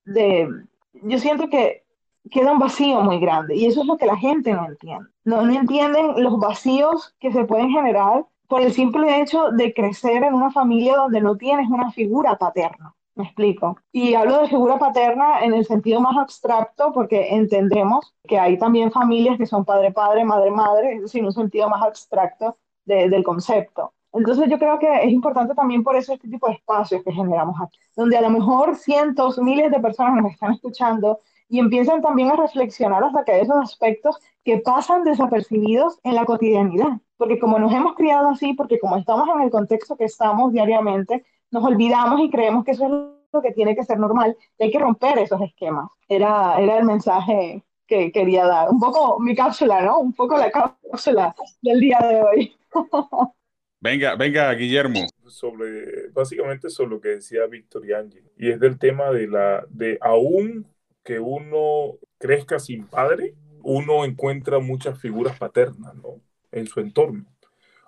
de, yo siento que queda un vacío muy grande y eso es lo que la gente no entiende. No, no entienden los vacíos que se pueden generar por el simple hecho de crecer en una familia donde no tienes una figura paterna. Me explico. Y hablo de figura paterna en el sentido más abstracto porque entendemos que hay también familias que son padre-padre, madre-madre, es decir, un sentido más abstracto de, del concepto. Entonces yo creo que es importante también por eso este tipo de espacios que generamos aquí, donde a lo mejor cientos, miles de personas nos están escuchando y empiezan también a reflexionar que hay esos aspectos que pasan desapercibidos en la cotidianidad. Porque como nos hemos criado así, porque como estamos en el contexto que estamos diariamente, nos olvidamos y creemos que eso es lo que tiene que ser normal y hay que romper esos esquemas. Era, era el mensaje que quería dar. Un poco mi cápsula, ¿no? Un poco la cápsula del día de hoy. Venga, venga, Guillermo. Sobre, básicamente sobre lo que decía Víctor y Angie, y es del tema de la, de aún que uno crezca sin padre, uno encuentra muchas figuras paternas, ¿no? En su entorno.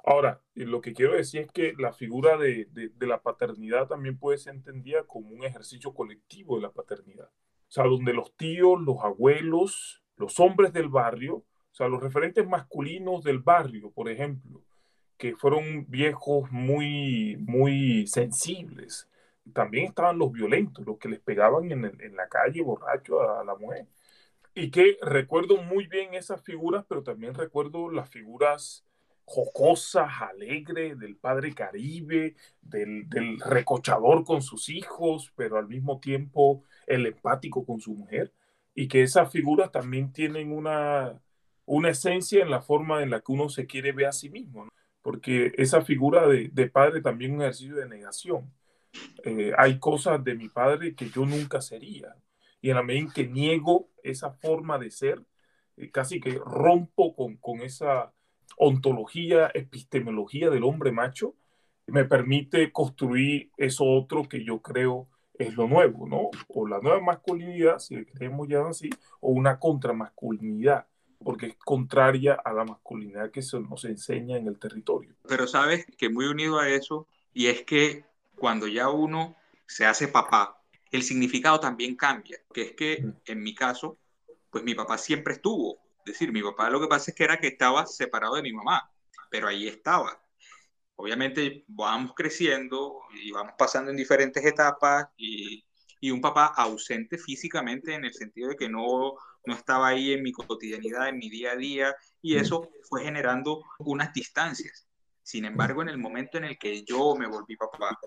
Ahora, lo que quiero decir es que la figura de, de, la paternidad también puede ser entendida como un ejercicio colectivo de la paternidad. O sea, donde los tíos, los abuelos, los hombres del barrio, o sea, los referentes masculinos del barrio, por ejemplo, que fueron viejos muy, muy sensibles. También estaban los violentos, los que les pegaban en, en la calle borracho a, a la mujer. Y que recuerdo muy bien esas figuras, pero también recuerdo las figuras jocosas, alegres, del padre caribe, del, del, recochador con sus hijos, pero al mismo tiempo el empático con su mujer, y que esas figuras también tienen una, una esencia en la forma en la que uno se quiere ver a sí mismo, porque esa figura de, de, padre también es un ejercicio de negación. Eh, hay cosas de mi padre que yo nunca sería, y en la medida en que niego esa forma de ser, eh, casi que rompo con, con esa ontología, epistemología del hombre macho, me permite construir eso otro que yo creo es lo nuevo, ¿no? O la nueva masculinidad, si queremos llamar así, o una contramasculinidad, porque es contraria a la masculinidad que se nos enseña en el territorio. Pero sabes que muy unido a eso, y es que cuando ya uno se hace papá, el significado también cambia, que es que en mi caso, pues mi papá siempre estuvo, decir, mi papá lo que pasa es que era que estaba separado de mi mamá, pero ahí estaba. Obviamente vamos creciendo y vamos pasando en diferentes etapas y, y, un papá ausente físicamente en el sentido de que no, no estaba ahí en mi cotidianidad, en mi día a día, y eso fue generando unas distancias. Sin embargo, en el momento en el que yo me volví papá,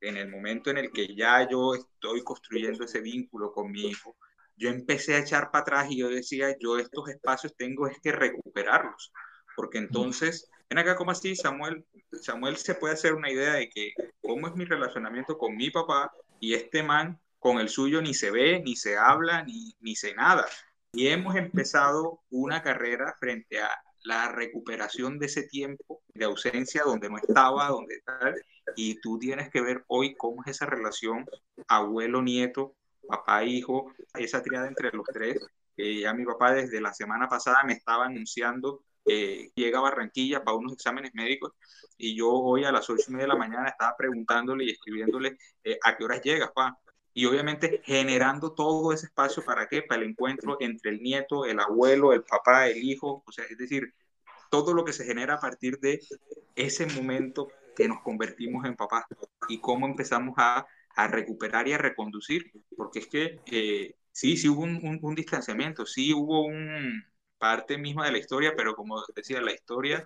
en el momento en el que ya yo estoy construyendo ese vínculo con mi hijo, yo empecé a echar para atrás y yo decía, yo estos espacios tengo es que recuperarlos, porque entonces, ven acá como así, Samuel, Samuel se puede hacer una idea de que cómo es mi relacionamiento con mi papá y este man con el suyo ni se ve, ni se habla, ni, ni se nada. Y hemos empezado una carrera frente a la recuperación de ese tiempo de ausencia donde no estaba, donde tal, y tú tienes que ver hoy cómo es esa relación abuelo-nieto, papá, hijo, esa triada entre los tres. Eh, ya mi papá desde la semana pasada me estaba anunciando que llega a Barranquilla para unos exámenes médicos y yo hoy a las ocho y media de la mañana estaba preguntándole y escribiéndole eh, a qué horas llegas, pa. Y obviamente generando todo ese espacio para qué, para el encuentro entre el nieto, el abuelo, el papá, el hijo, o sea, es decir, todo lo que se genera a partir de ese momento que nos convertimos en papás y cómo empezamos a a recuperar y a reconducir, porque es que eh, sí, sí hubo un, un, un, distanciamiento, sí hubo un parte misma de la historia, pero como decía, la historia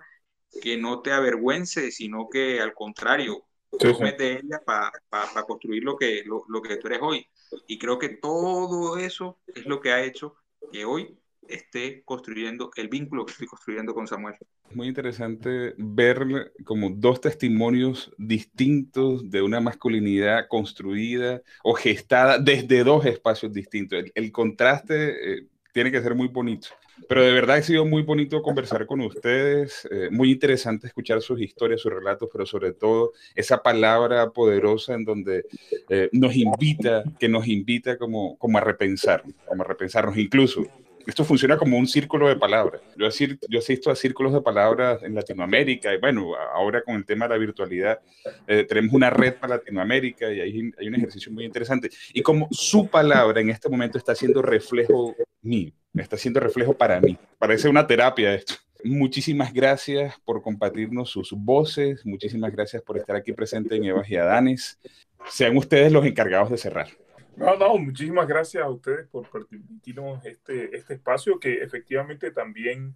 que no te avergüence, sino que al contrario, de ella para pa, pa construir lo que, lo, lo que tú eres hoy. Y creo que todo eso es lo que ha hecho que hoy esté construyendo el vínculo que estoy construyendo con Samuel. Muy interesante ver como dos testimonios distintos de una masculinidad construida o gestada desde dos espacios distintos. El, el contraste, eh, tiene que ser muy bonito. Pero de verdad ha sido muy bonito conversar con ustedes, eh, muy interesante escuchar sus historias, sus relatos, pero sobre todo esa palabra poderosa en donde eh, nos invita, que nos invita como, como a repensar, como a repensarnos. Incluso esto funciona como un círculo de palabras. Yo, yo asisto a círculos de palabras en Latinoamérica y bueno, ahora con el tema de la virtualidad, eh, tenemos una red para Latinoamérica y hay, hay un ejercicio muy interesante. Y como su palabra en este momento está haciendo reflejo mío está haciendo reflejo para mí. Parece una terapia esto. Muchísimas gracias por compartirnos sus voces, muchísimas gracias por estar aquí presente en Evas y Adanes. Sean ustedes los encargados de cerrar. No, no, muchísimas gracias a ustedes por permitirnos este, este espacio que efectivamente también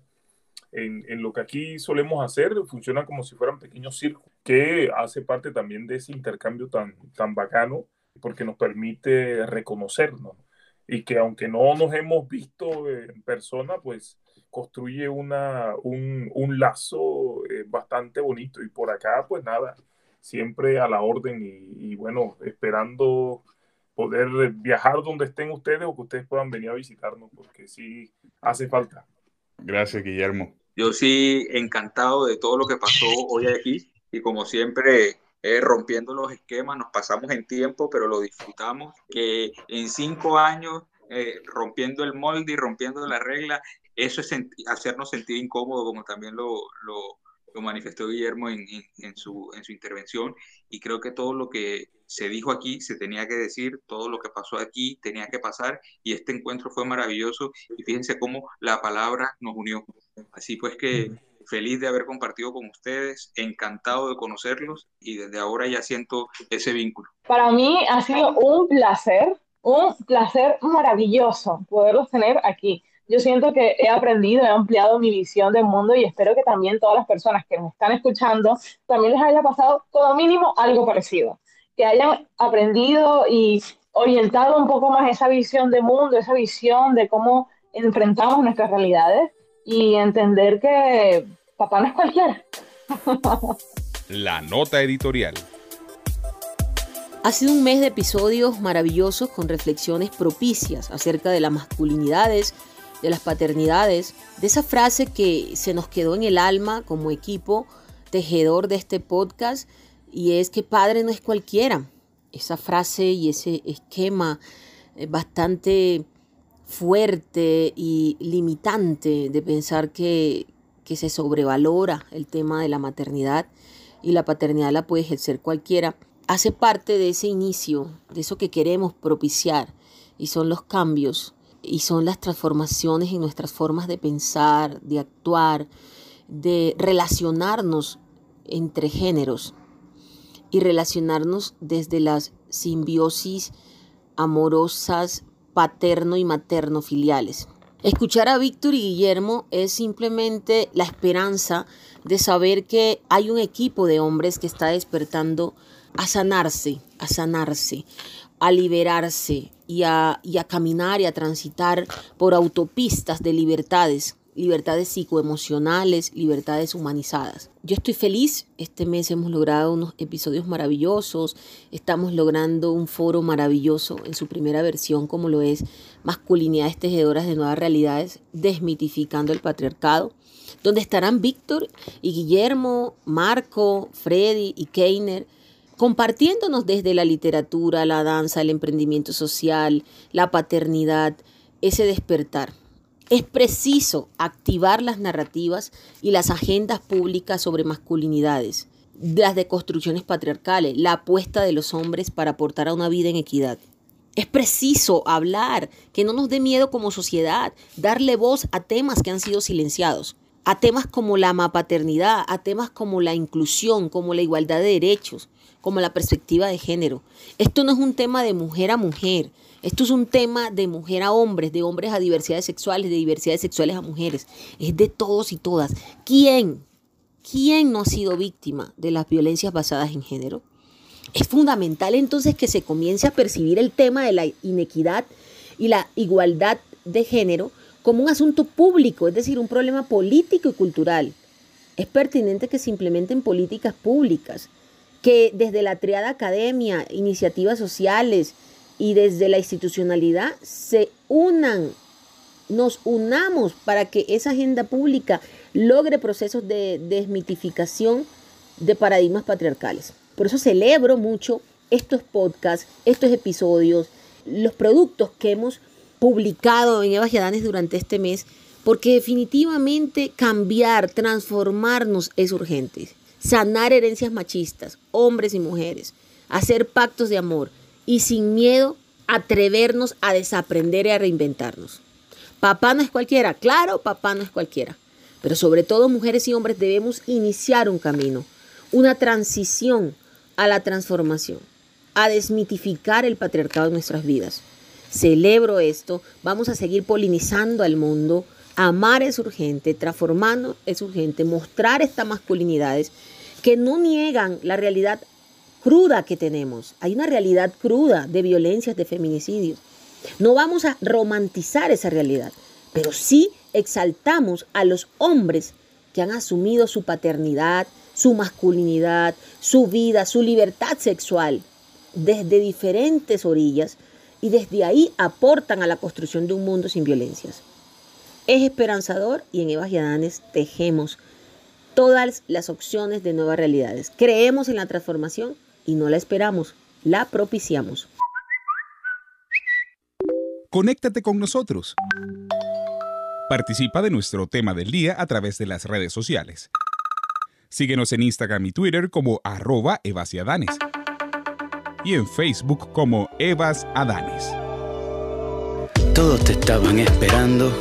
en, en, lo que aquí solemos hacer funciona como si fueran pequeños círculos, que hace parte también de ese intercambio tan, tan bacano porque nos permite reconocernos y que aunque no nos hemos visto en persona, pues construye una, un, un lazo eh, bastante bonito. Y por acá, pues nada, siempre a la orden y, y, bueno, esperando poder viajar donde estén ustedes o que ustedes puedan venir a visitarnos, porque sí hace falta. Gracias, Guillermo. Yo sí, encantado de todo lo que pasó hoy aquí y como siempre eh, rompiendo los esquemas, nos pasamos en tiempo, pero lo disfrutamos, que en cinco años, eh, rompiendo el molde y rompiendo la regla, eso es hacernos sentir incómodo, como también lo, lo, lo manifestó Guillermo en, en, en, su, en su intervención, y creo que todo lo que se dijo aquí se tenía que decir, todo lo que pasó aquí tenía que pasar, y este encuentro fue maravilloso, y fíjense cómo la palabra nos unió. Así pues que feliz de haber compartido con ustedes, encantado de conocerlos y desde ahora ya siento ese vínculo. Para mí ha sido un placer, un placer maravilloso poderlos tener aquí. Yo siento que he aprendido, he ampliado mi visión del mundo y espero que también todas las personas que me están escuchando también les haya pasado como mínimo algo parecido, que hayan aprendido y orientado un poco más esa visión de mundo, esa visión de cómo enfrentamos nuestras realidades y entender que papá no es cualquiera. La nota editorial. Ha sido un mes de episodios maravillosos con reflexiones propicias acerca de las masculinidades, de las paternidades, de esa frase que se nos quedó en el alma como equipo tejedor de este podcast y es que padre no es cualquiera. Esa frase y ese esquema bastante fuerte y limitante de pensar que, se sobrevalora el tema de la maternidad y la paternidad la puede ejercer cualquiera, hace parte de ese inicio, de eso que queremos propiciar, y son los cambios, y son las transformaciones en nuestras formas de pensar, de actuar, de relacionarnos entre géneros y relacionarnos desde las simbiosis amorosas paterno y materno filiales. Escuchar a Víctor y Guillermo es simplemente la esperanza de saber que hay un equipo de hombres que está despertando a sanarse, a sanarse, a liberarse y a, y a caminar y a transitar por autopistas de libertades libertades psicoemocionales, libertades humanizadas. Yo estoy feliz, este mes hemos logrado unos episodios maravillosos, estamos logrando un foro maravilloso en su primera versión como lo es Masculinidades Tejedoras de Nuevas Realidades, desmitificando el patriarcado, donde estarán Víctor y Guillermo, Marco, Freddy y Keiner compartiéndonos desde la literatura, la danza, el emprendimiento social, la paternidad, ese despertar. Es preciso activar las narrativas y las agendas públicas sobre masculinidades, las deconstrucciones patriarcales, la apuesta de los hombres para aportar a una vida en equidad. Es preciso hablar, que no nos dé miedo como sociedad, darle voz a temas que han sido silenciados, a temas como la paternidad, a temas como la inclusión, como la igualdad de derechos, como la perspectiva de género. Esto no es un tema de mujer a mujer, esto es un tema de mujer a hombres, de hombres a diversidades sexuales, de diversidades sexuales a mujeres. Es de todos y todas. ¿Quién? ¿Quién no ha sido víctima de las violencias basadas en género? Es fundamental entonces que se comience a percibir el tema de la inequidad y la igualdad de género como un asunto público, es decir, un problema político y cultural. Es pertinente que se implementen políticas públicas, que desde la triada academia, iniciativas sociales, y desde la institucionalidad se unan nos unamos para que esa agenda pública logre procesos de desmitificación de paradigmas patriarcales. Por eso celebro mucho estos podcasts, estos episodios, los productos que hemos publicado en Eva Yadanes durante este mes, porque definitivamente cambiar, transformarnos es urgente. Sanar herencias machistas, hombres y mujeres, hacer pactos de amor y sin miedo atrevernos a desaprender y a reinventarnos. Papá no es cualquiera, claro, papá no es cualquiera, pero sobre todo mujeres y hombres debemos iniciar un camino, una transición a la transformación, a desmitificar el patriarcado en nuestras vidas. Celebro esto, vamos a seguir polinizando al mundo, amar es urgente, transformando es urgente, mostrar estas masculinidades que no niegan la realidad cruda que tenemos. Hay una realidad cruda de violencias, de feminicidios. No vamos a romantizar esa realidad, pero sí exaltamos a los hombres que han asumido su paternidad, su masculinidad, su vida, su libertad sexual desde diferentes orillas y desde ahí aportan a la construcción de un mundo sin violencias. Es esperanzador y en Evas y Adanes tejemos todas las opciones de nuevas realidades. Creemos en la transformación y no la esperamos, la propiciamos. Conéctate con nosotros. Participa de nuestro tema del día a través de las redes sociales. Síguenos en Instagram y Twitter como arroba evasiadanes y en Facebook como Evas Adanes. Todos te estaban esperando,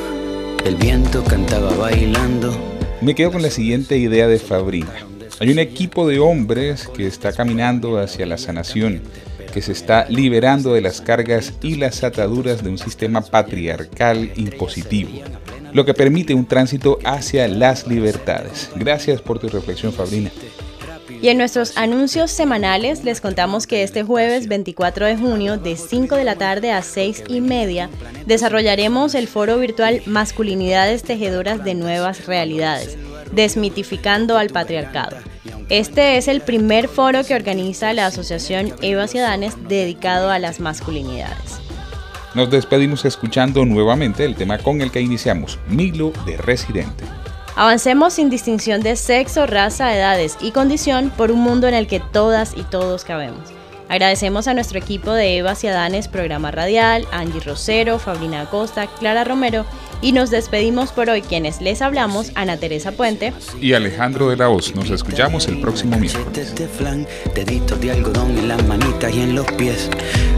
el viento cantaba bailando. Me quedo con la siguiente idea de Fabrina. Hay un equipo de hombres que está caminando hacia la sanación, que se está liberando de las cargas y las ataduras de un sistema patriarcal impositivo, lo que permite un tránsito hacia las libertades. Gracias por tu reflexión, Fabrina. Y en nuestros anuncios semanales les contamos que este jueves 24 de junio de 5 de la tarde a 6 y media desarrollaremos el foro virtual Masculinidades Tejedoras de Nuevas Realidades, desmitificando al patriarcado. Este es el primer foro que organiza la Asociación Eva Ciadanes dedicado a las masculinidades. Nos despedimos escuchando nuevamente el tema con el que iniciamos, Milo de Residente. Avancemos sin distinción de sexo, raza, edades y condición por un mundo en el que todas y todos cabemos. Agradecemos a nuestro equipo de Eva Ciadanes, programa radial, Angie Rosero, Fabrina Acosta, Clara Romero y nos despedimos por hoy quienes les hablamos, Ana Teresa Puente y Alejandro de la Hoz. Nos escuchamos el próximo miércoles. Deditos de algodón en las manitas y en los pies.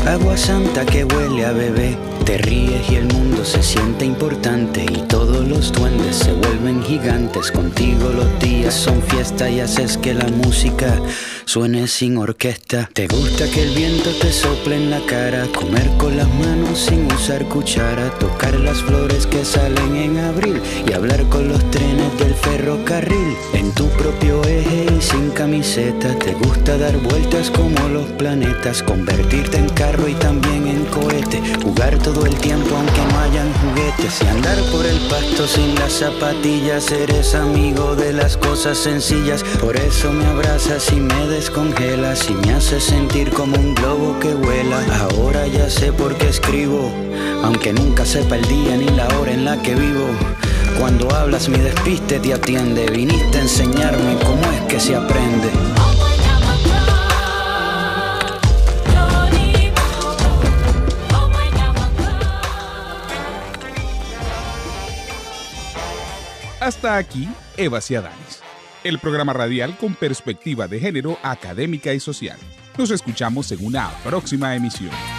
Agua santa que huele a bebé. Te ríes y el mundo se siente importante y todos los duendes se vuelven gigantes. Contigo los días son fiesta y haces que la música suene sin orquesta. Te gusta que el viento te sople en la cara, comer con las manos sin usar cuchara, tocar las flores que salen en abril. Y hablar con los trenes del ferrocarril. En tu propio eje y sin camiseta, te gusta dar vueltas como los planetas, convertirte en carro y también en cohete, jugar todo el tiempo aunque no hayan juguetes. Y andar por el pasto sin las zapatillas. Eres amigo de las cosas sencillas, por eso me abrazas y me descongelas y me haces sentir como un globo que vuela. Ahora ya sé por qué escribo, aunque nunca sepa el día ni la hora en la que vivo. Cuando hablas mi despiste te atiende, viniste a enseñarme cómo es que se aprende. Hasta aquí, Eva Ciadanes, el programa radial con perspectiva de género académica y social. Nos escuchamos en una próxima emisión.